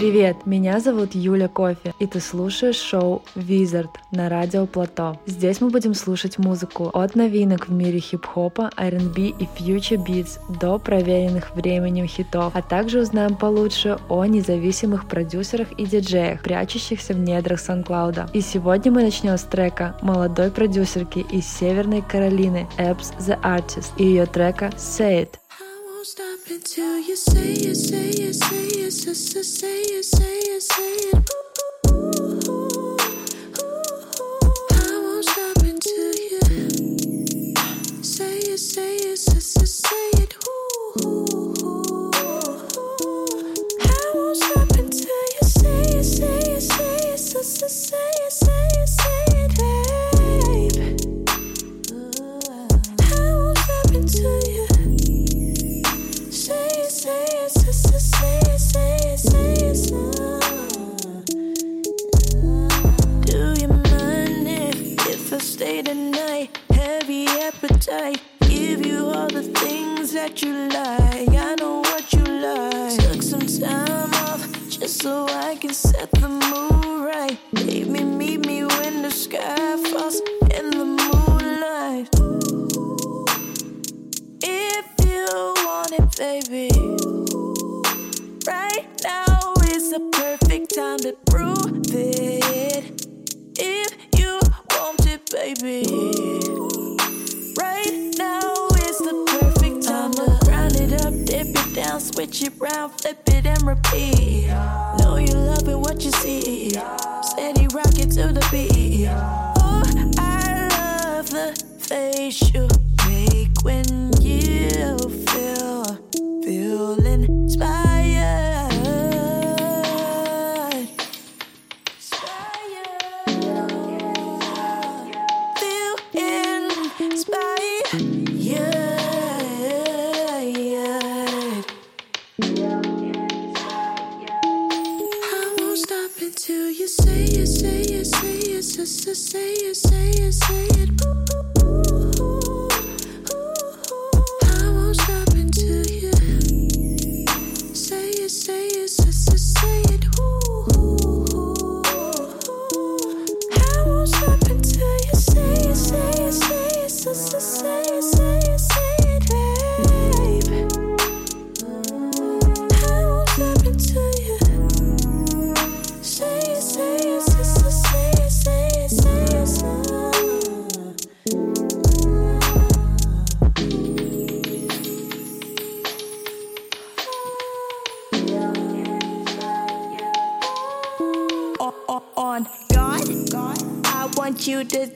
Привет, меня зовут Юля Кофе, и ты слушаешь шоу Wizard на радио Плато. Здесь мы будем слушать музыку от новинок в мире хип-хопа, R&B и future beats до проверенных временем хитов, а также узнаем получше о независимых продюсерах и диджеях, прячущихся в недрах Сан-Клауда. И сегодня мы начнем с трека молодой продюсерки из Северной Каролины Эпс The Artist и ее трека Say It. Until you say it, say it, say it, say it, say it, say it. I won't stop until you say it, say it, say it, say it. I appetite. Give you all the things that you like.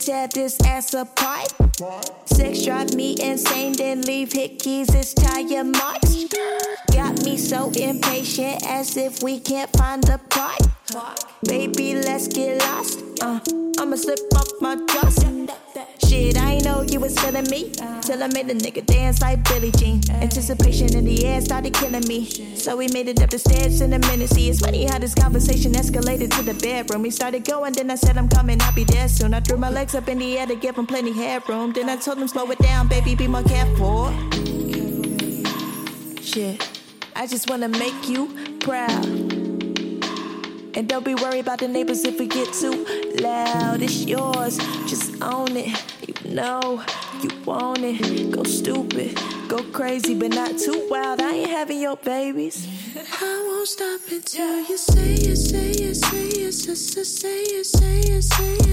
Tear this ass apart. Sex drive me insane, then leave hit keys, it's tire marks. Got me so impatient as if we can't find the part. Baby, let's get lost. Uh, I'ma slip off my trust. Shit, I you was feeling me till I made the nigga dance like Billie Jean. Anticipation in the air started killing me, so we made it up the stairs in a minute. See, it's funny how this conversation escalated to the bedroom. We started going, then I said I'm coming, I'll be there soon. I threw my legs up in the air to give him plenty headroom. Then I told him slow it down, baby, be more careful. Shit, I just wanna make you proud. And don't be worried about the neighbors if we get too loud. It's yours, just own it. Know you want it. Go stupid, go crazy, but not too wild. I ain't having your babies. I won't stop until you say it, say it, say it, say it, say it, say it, say it.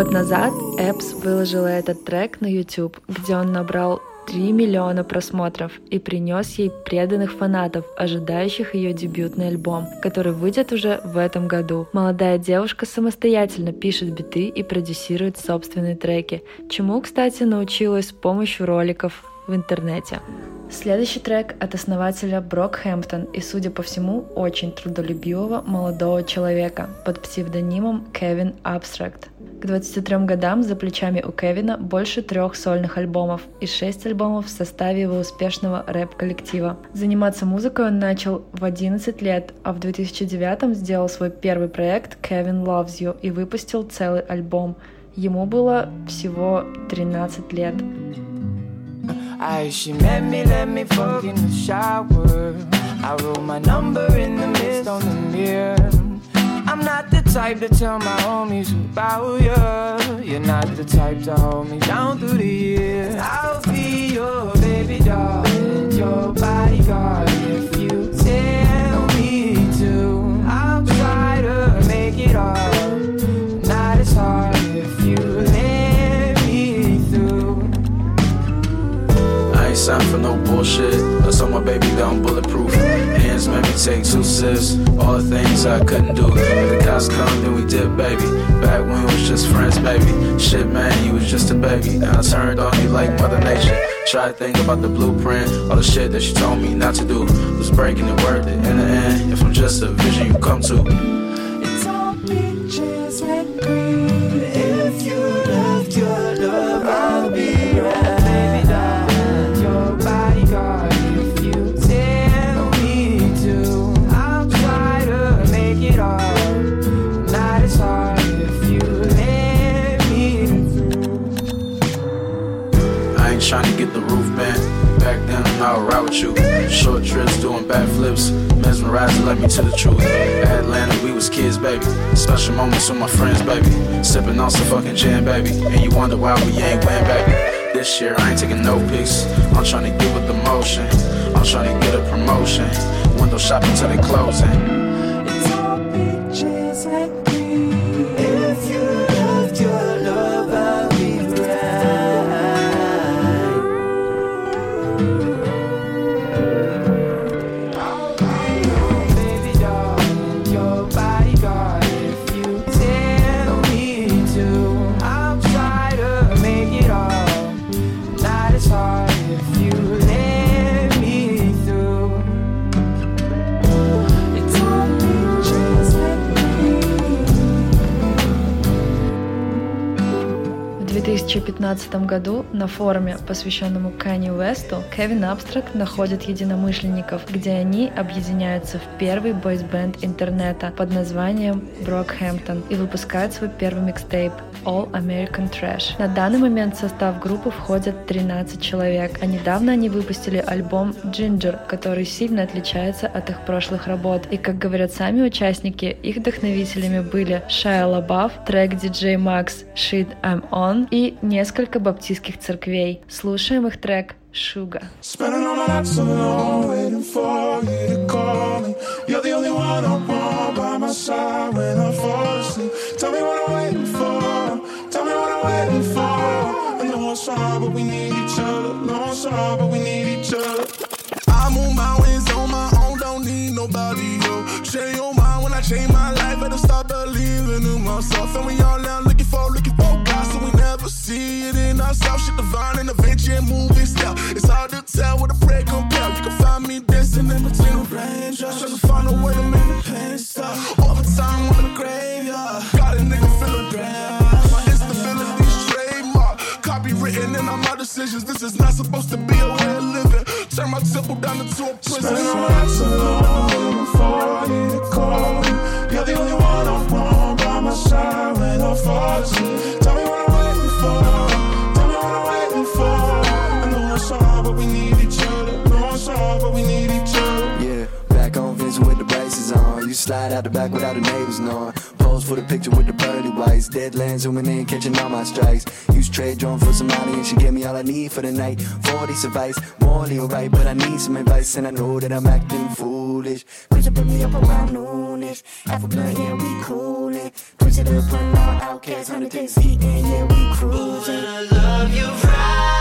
Год назад Эпс выложила этот трек на YouTube, где он набрал 3 миллиона просмотров и принес ей преданных фанатов, ожидающих ее дебютный альбом, который выйдет уже в этом году. Молодая девушка самостоятельно пишет биты и продюсирует собственные треки, чему, кстати, научилась с помощью роликов в интернете. Следующий трек от основателя Брокхэмптон и, судя по всему, очень трудолюбивого молодого человека под псевдонимом Кевин Абстракт. К 23 годам за плечами у Кевина больше трех сольных альбомов и шесть альбомов в составе его успешного рэп-коллектива. Заниматься музыкой он начал в 11 лет, а в 2009 сделал свой первый проект Kevin Loves You и выпустил целый альбом. Ему было всего 13 лет. I, wrote my number in the mist on the mirror. I'm not the type to tell my homies about you. You're not the type to hold me down through the years. I'll be your baby doll and your bodyguard if you tell me to. I'll try to make it all. Not as hard if you let me through. I ain't signed for no bullshit. I saw my baby down bulletproof hands made me take two sips. All the things I couldn't do. If the cops come, then we did, baby. Back when we was just friends, baby. Shit, man, you was just a baby. Now I turned on you like Mother Nature. Try to think about the blueprint. All the shit that she told me not to do. Was breaking it worth it. In the end, if I'm just a vision you come to. It's all pictures red green. If you me to the truth. Atlanta, we was kids, baby. Special moments with my friends, baby. Sipping on some fucking gin, baby. And you wonder why we ain't win, baby. This year, I ain't taking no pics. I'm trying to get with the motion. I'm trying to get a promotion. Window shopping till they closing. 2015 году на форуме, посвященному Канни Уэсту, Кевин Абстракт находит единомышленников, где они объединяются в первый бойсбенд интернета под названием Брокхэмптон и выпускают свой первый микстейп All American Trash. На данный момент в состав группы входят 13 человек, а недавно они выпустили альбом Ginger, который сильно отличается от их прошлых работ. И, как говорят сами участники, их вдохновителями были Шайа Лабаф, трек DJ Max Shit I'm On, и несколько баптистских церквей. Слушаем их трек Sugar. Spending all my nights alone, waiting for you to call me. You're the only one I want by my side when I fall but we need each other. No, it's but we need each other. I move mountains on my own, don't need nobody else. Change your mind when I change my life, better start believing in myself. And we all now looking for, looking for God, so we never see it in ourselves. Shit divine adventure and moving style. It's hard to tell what a prayer compare. You can find me dancing in between the raindrops, trying to find a way to make the pain stop. Overtime on the graveyard, got a nigga feeling grand. My instability's trademark, copywritten in all my decisions. This is not supposed to be a way of living. Turn my temple down into a prison. Spending my nights alone before I need to call. You're the only one I want by my side when I fall asleep. Tell me what I'm waiting for. Tell me what I'm waiting for. I know it's hard, but we need each other. Know it's hard, but we need each other. Yeah, back on Vincent with the braces on. You slide out the back without the neighbors knowing. Pose for the picture with the pearly whites. Deadlands zooming in, catching all my strikes. Use trade drone for some money and she gave me all I need for the night. 40 advice, morally alright, but I need some advice and I know that I'm acting foolish. Up put me up around noonish. Half a blunt, yeah, we coolin'. Push it up, put all outcasts, 100 days eating, yeah, we cruising. I love you right,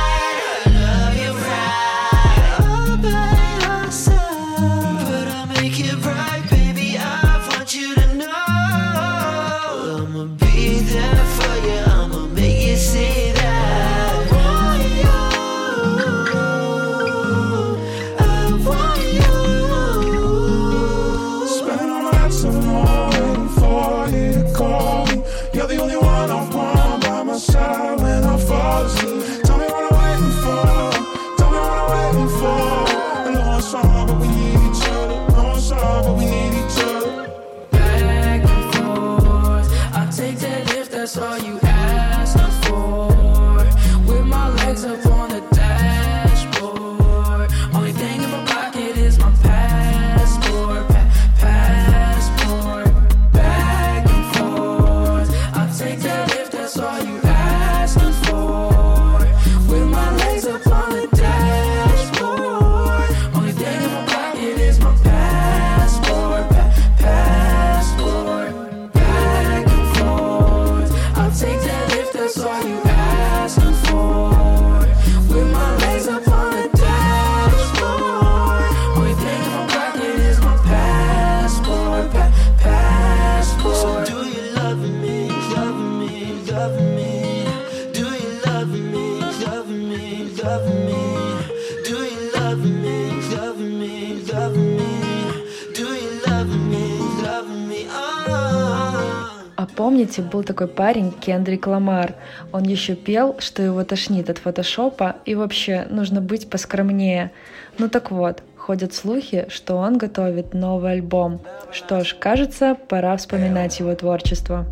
такой парень Кендрик Ламар. Он еще пел, что его тошнит от фотошопа, и вообще нужно быть поскромнее. Ну так вот, ходят слухи, что он готовит новый альбом. Что ж, кажется, пора вспоминать его творчество.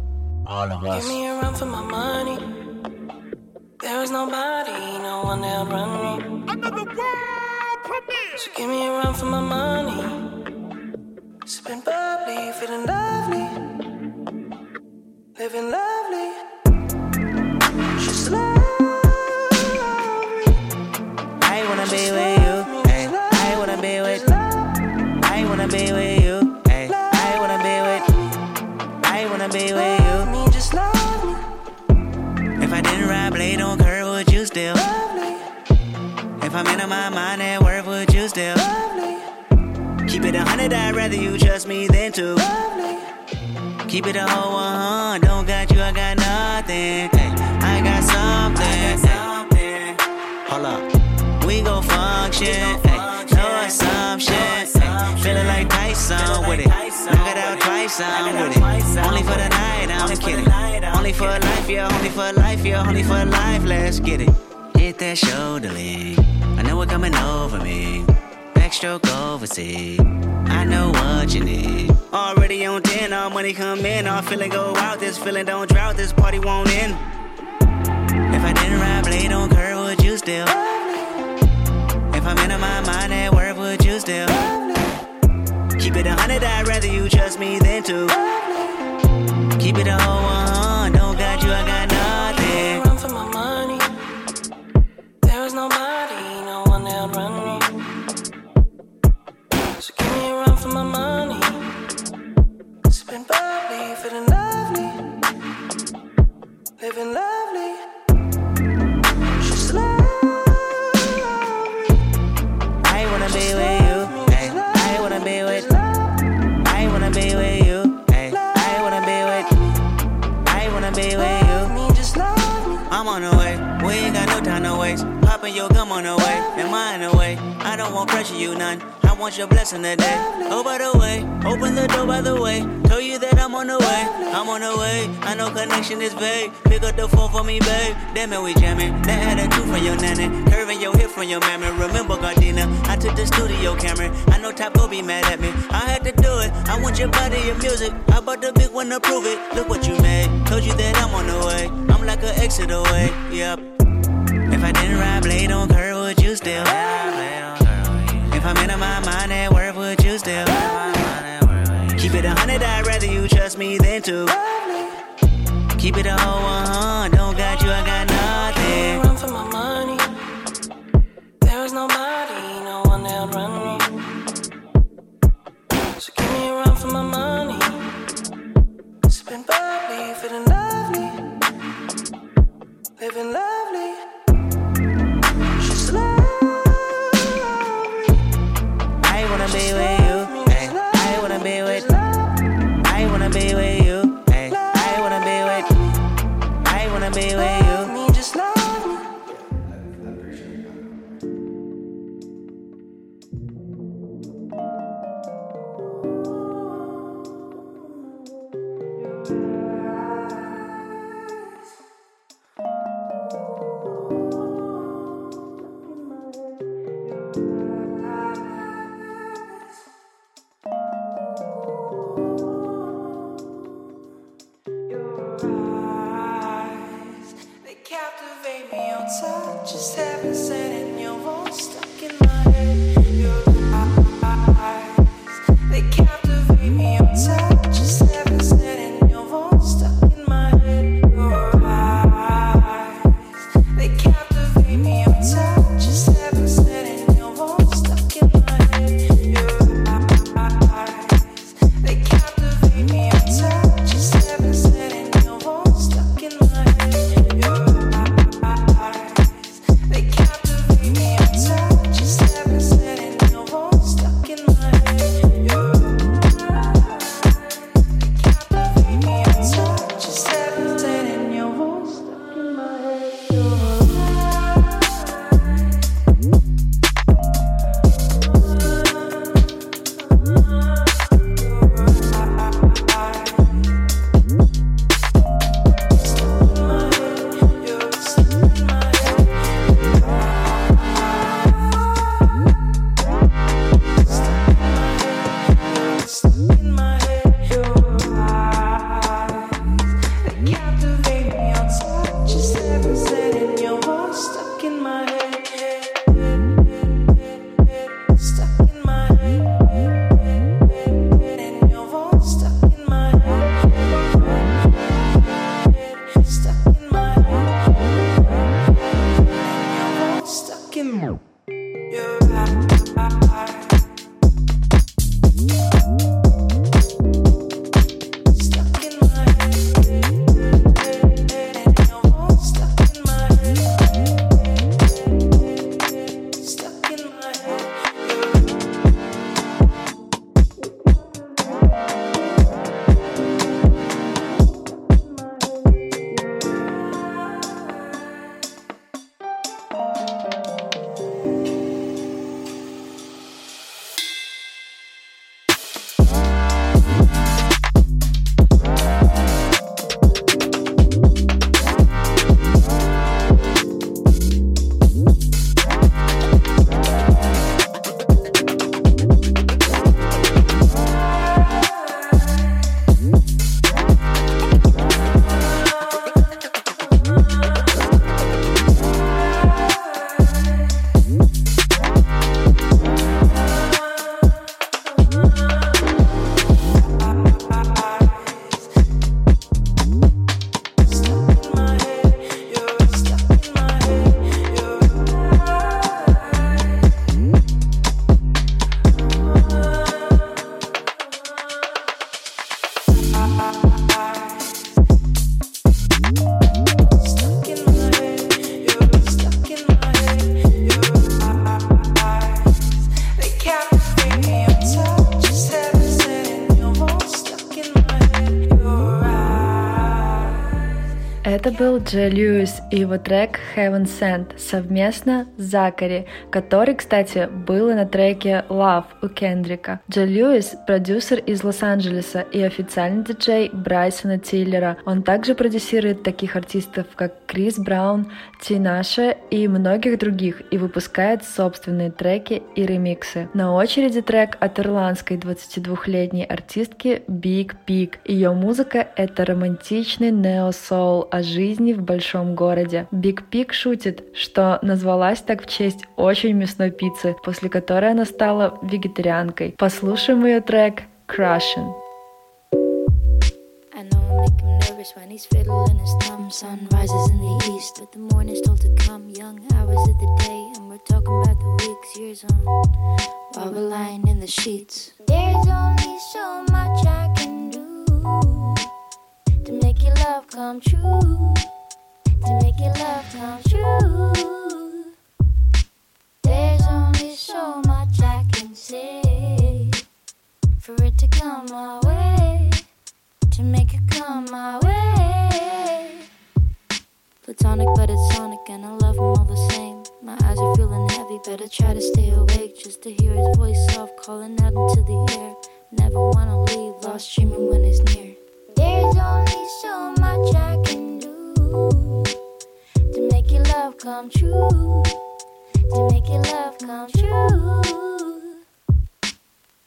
There bubbly, feeling. Love. get it. Hit that shoulder lean. I know what coming over me. Backstroke overseas. I know what you need. Already on 10, all money come in. All feeling go out. This feeling don't drought. This party won't end. If I didn't ride blade on curve, would you still? If I'm in my mind at work, would you still? Keep it a hundred, I'd rather you trust me than to. Keep it a whole one. There is nobody, no one that'll run me. So give me a run for my money. Был Джей Льюис и его трек Heaven Sent совместно с Закари, который, кстати, был и на треке Love у Кендрика. Джей Льюис — продюсер из Лос-Анджелеса и официальный диджей Брайсона Тиллера. Он также продюсирует таких артистов, как Крис Браун, Тинаша и многих других и выпускает собственные треки и ремиксы. На очереди трек от ирландской 22-летней артистки Big Pig. Ее музыка — это романтичный нео-соул о жизни в большом городе. Биг Пик шутит, что назвалась так в честь очень мясной пиццы, после которой она стала вегетарианкой. Послушаем ее трек «Crushing». when he's fiddling his thumb. Sun rises in the east, but the morning's told to come. Young hours of the day, and we're talking about the weeks, years on. While we're lying in the sheets, there's only so much I can to make your love come true. To make your love come true. There's only so much I can say for it to come my way. To make it come my way. Platonic, but it's sonic, and I love him all the same. My eyes are feeling heavy, better try to stay awake just to hear his voice soft calling out into the air. Never wanna leave, lost dreaming when he's near. There's only so much I can do to make your love come true. To make your love come true.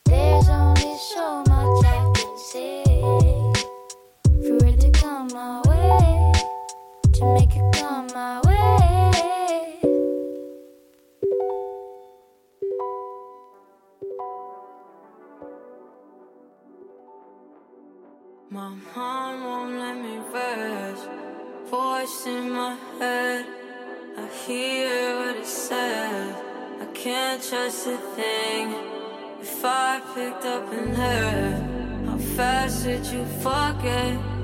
There's only so much I can say for it to come my way. To make it come my way. My voice in my head. I hear what it said. I can't trust a thing. If I picked up and heard, how fast did you forget?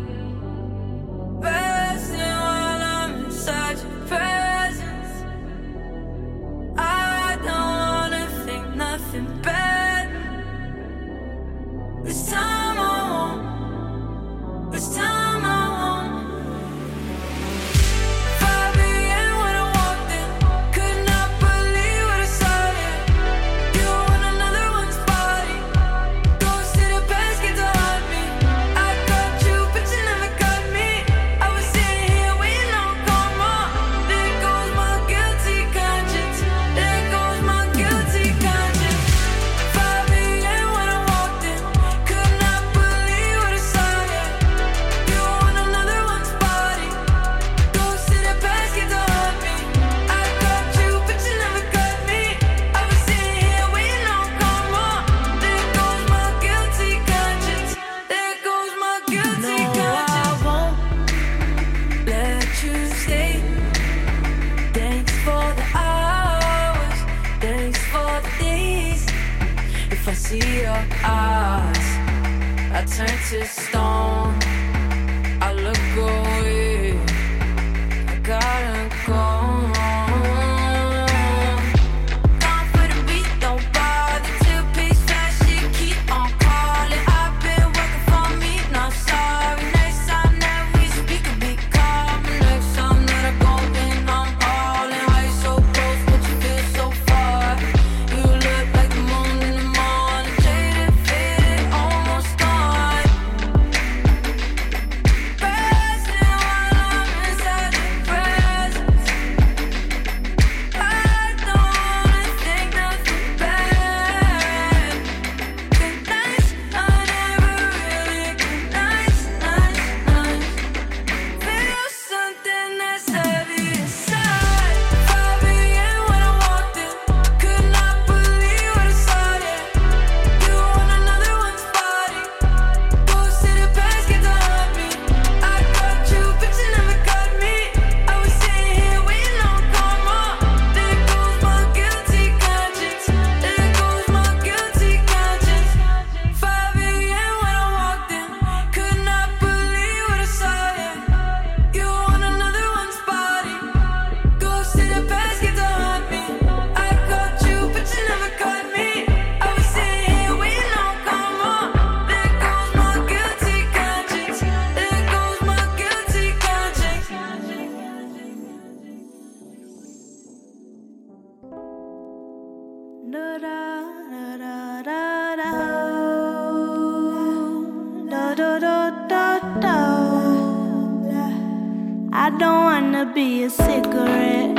I don't wanna be a cigarette.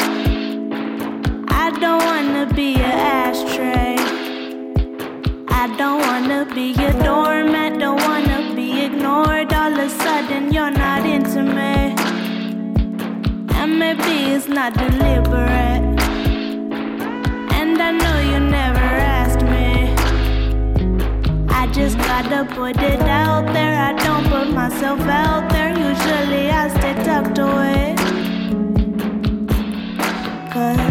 I don't wanna be an ashtray. I don't wanna be a doormat. Don't wanna be ignored. All of a sudden, you're not into me. And maybe it's not deliberate. And I know you never. I just gotta put it out there. I don't put myself out there. Usually I stay tucked away. Cause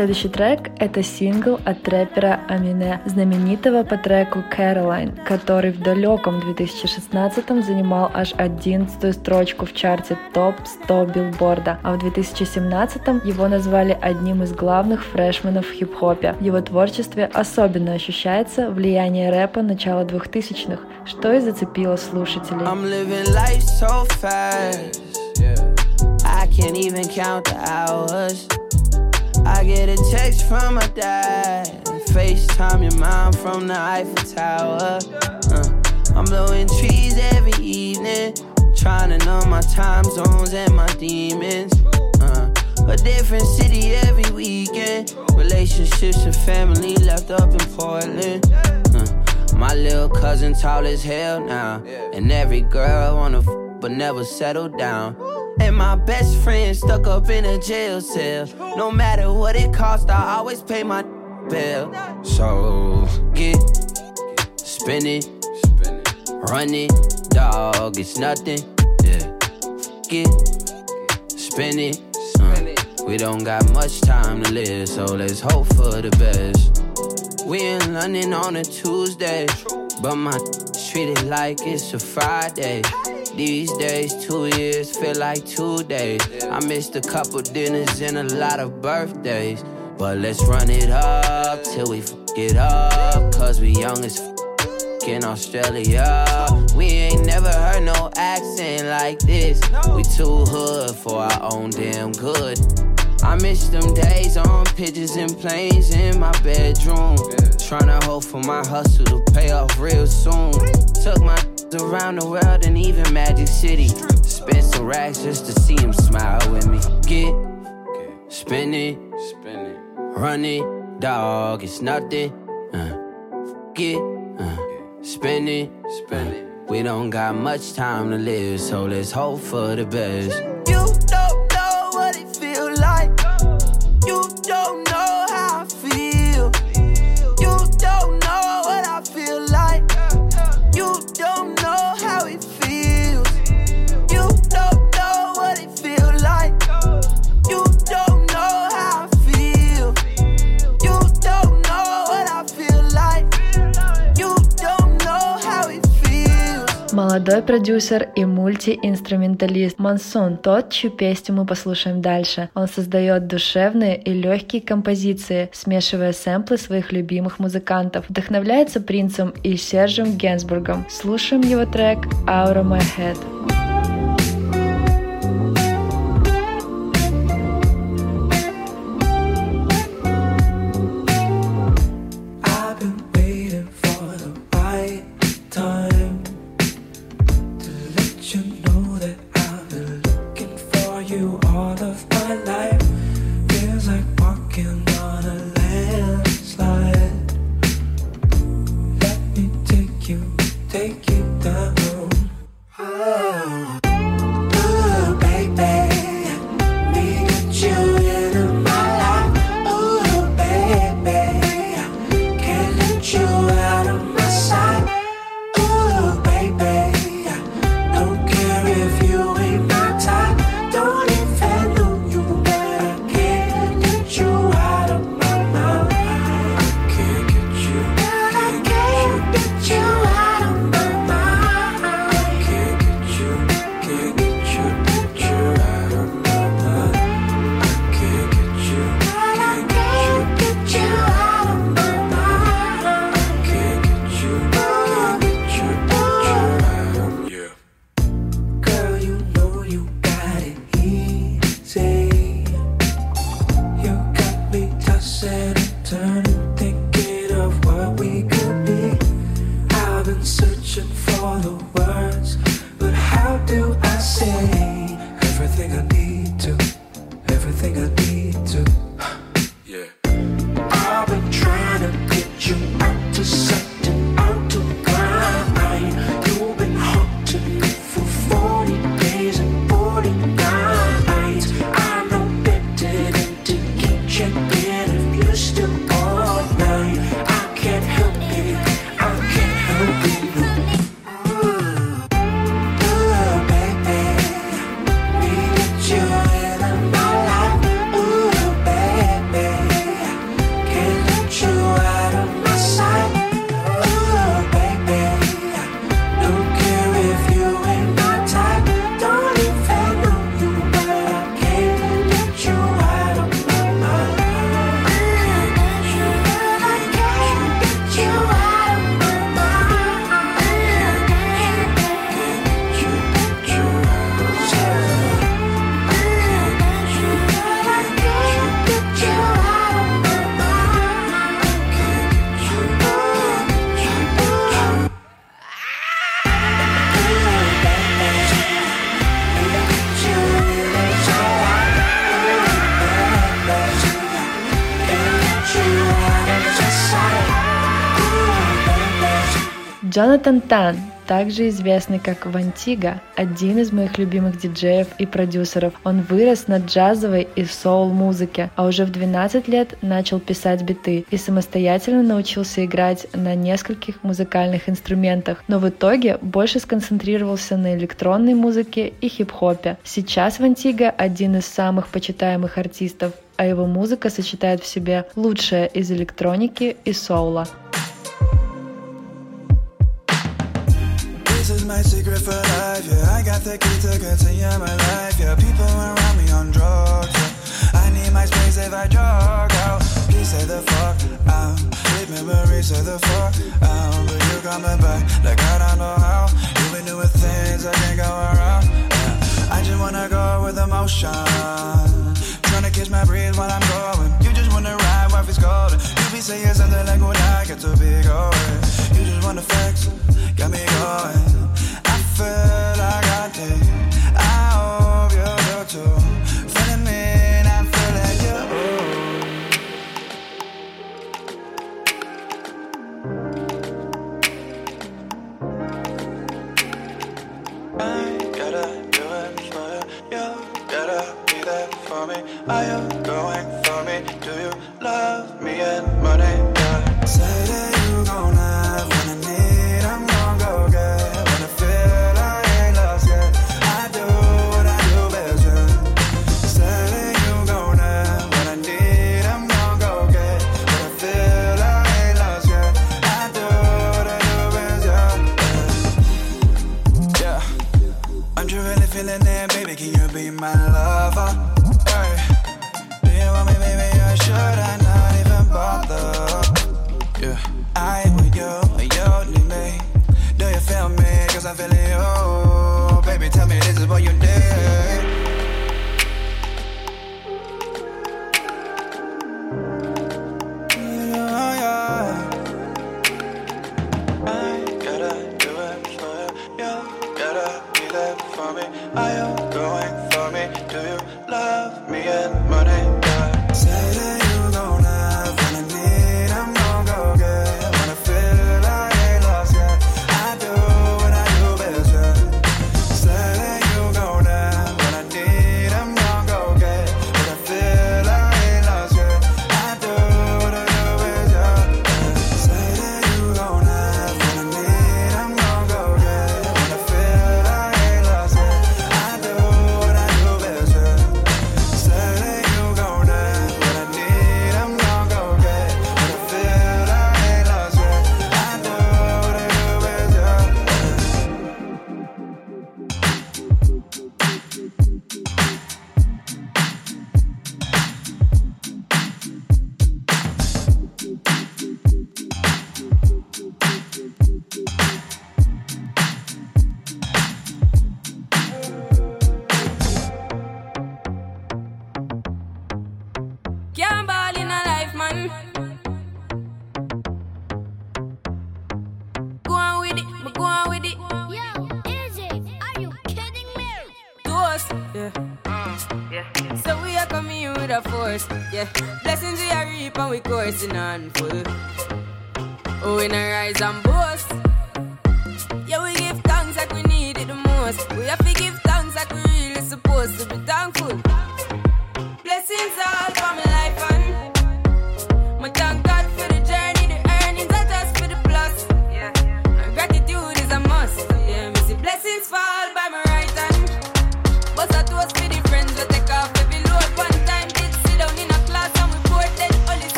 Следующий трек — это сингл от рэпера Амине, знаменитого по треку «Caroline», который в далеком 2016 занимал аж 11 строчку в чарте топ-100 билборда, а в 2017 его назвали одним из главных фрешменов в хип-хопе. В его творчестве особенно ощущается влияние рэпа начала 2000-х, что и зацепило слушателей. I'm living life so fast. I can't even count the hours. I get a text from my dad. FaceTime your mom from the Eiffel Tower. Uh, I'm blowing trees every evening. Trying to know my time zones and my demons. Uh, a different city every weekend. Relationships and family left up in Portland. Uh, my little cousin tall as hell now. And every girl wanna f- but never settle down. And my best friend stuck up in a jail cell. No matter what it cost, I always pay my bill. So get, spin it, run it, dog. It's nothing. Yeah, get, spin it. uh. we don't got much time to live, so let's hope for the best. We in London on a Tuesday, but my treated like it's a Friday. These days, two years feel like two days. I missed a couple dinners and a lot of birthdays. But let's run it up till we f it up. Cause we young as f in Australia. We ain't never heard no accent like this. We too hood for our own damn good. I miss them days on pictures and planes in my bedroom. Tryna hope for my hustle to pay off real soon. Took my around the world and even Magic City. Spent some racks just to see him smile with me. Get, spin it, run it, dog, it's nothing. Uh, get, uh, spin it, spin it. We don't got much time to live, so let's hope for the best. Молодой продюсер и мультиинструменталист Мансун, тот, чью песню мы послушаем дальше. Он создает душевные и легкие композиции, смешивая сэмплы своих любимых музыкантов. Вдохновляется принцем и Сержем Генсбургом. Слушаем его трек «Out of My Head». Тантан, также известный как Вантига, один из моих любимых диджеев и продюсеров. Он вырос на джазовой и соул-музыке, а уже в 12 лет начал писать биты и самостоятельно научился играть на нескольких музыкальных инструментах, но в итоге больше сконцентрировался на электронной музыке и хип-хопе. Сейчас Вантига один из самых почитаемых артистов, а его музыка сочетает в себе лучшее из электроники и соула. This is my secret for life, yeah. I got the key to continue my life, yeah. People around me on drugs, yeah. I need my space if I drug out. Please say the fuck out. Leave memories say the fuck out. But you coming back like I don't know how. You've been doing things I can't go around. Yeah. I just wanna go with emotion. Tryna catch my breath while I'm going. You just wanna ride while it's golden. You be saying something like when I get to be going you just want the facts. Got me going. I feel like I did. course. Yeah, blessings we are reaping, we coursing on full. Oh, we rise and boast.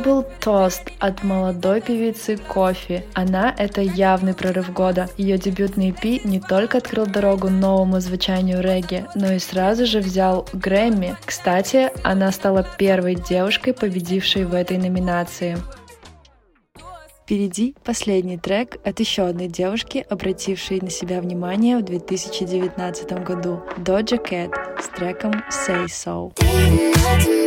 был тост от молодой певицы Кофи. Она — это явный прорыв года. Ее дебютный EP не только открыл дорогу новому звучанию регги, но и сразу же взял Грэмми. Кстати, она стала первой девушкой, победившей в этой номинации. Впереди последний трек от еще одной девушки, обратившей на себя внимание в 2019 году, Доджа Кэт с треком «Say So».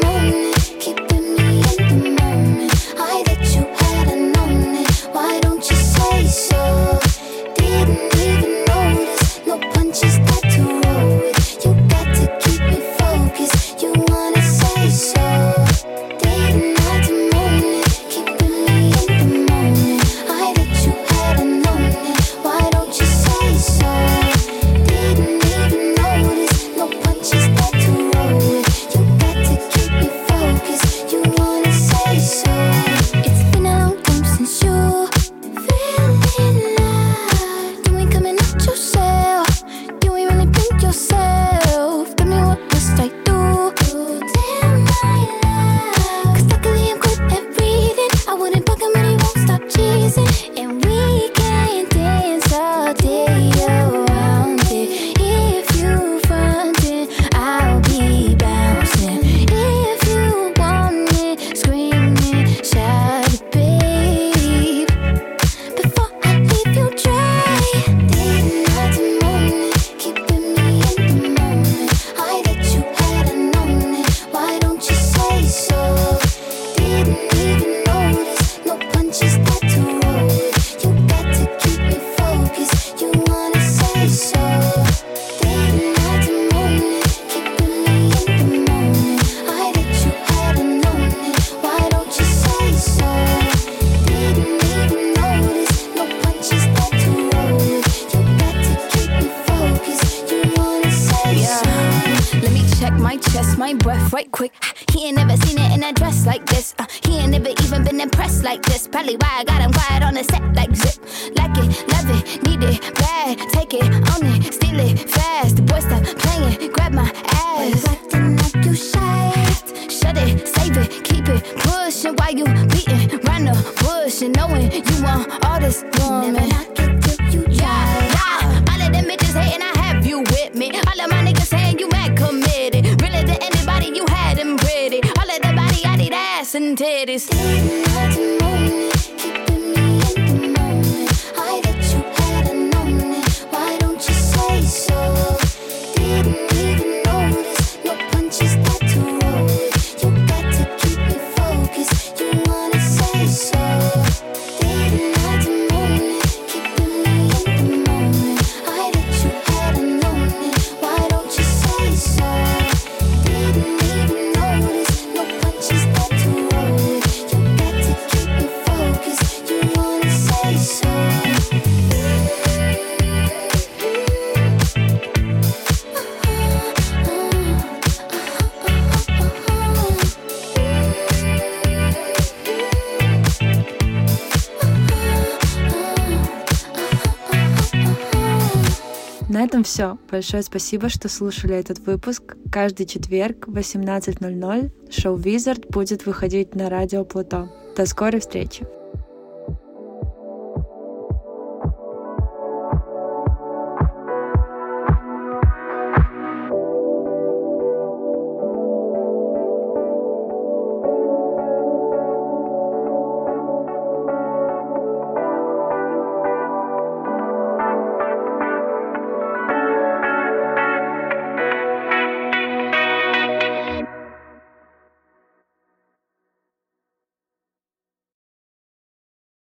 все. Большое спасибо, что слушали этот выпуск. Каждый четверг в 18.00 шоу «Визард» будет выходить на радио «Плато». До скорой встречи!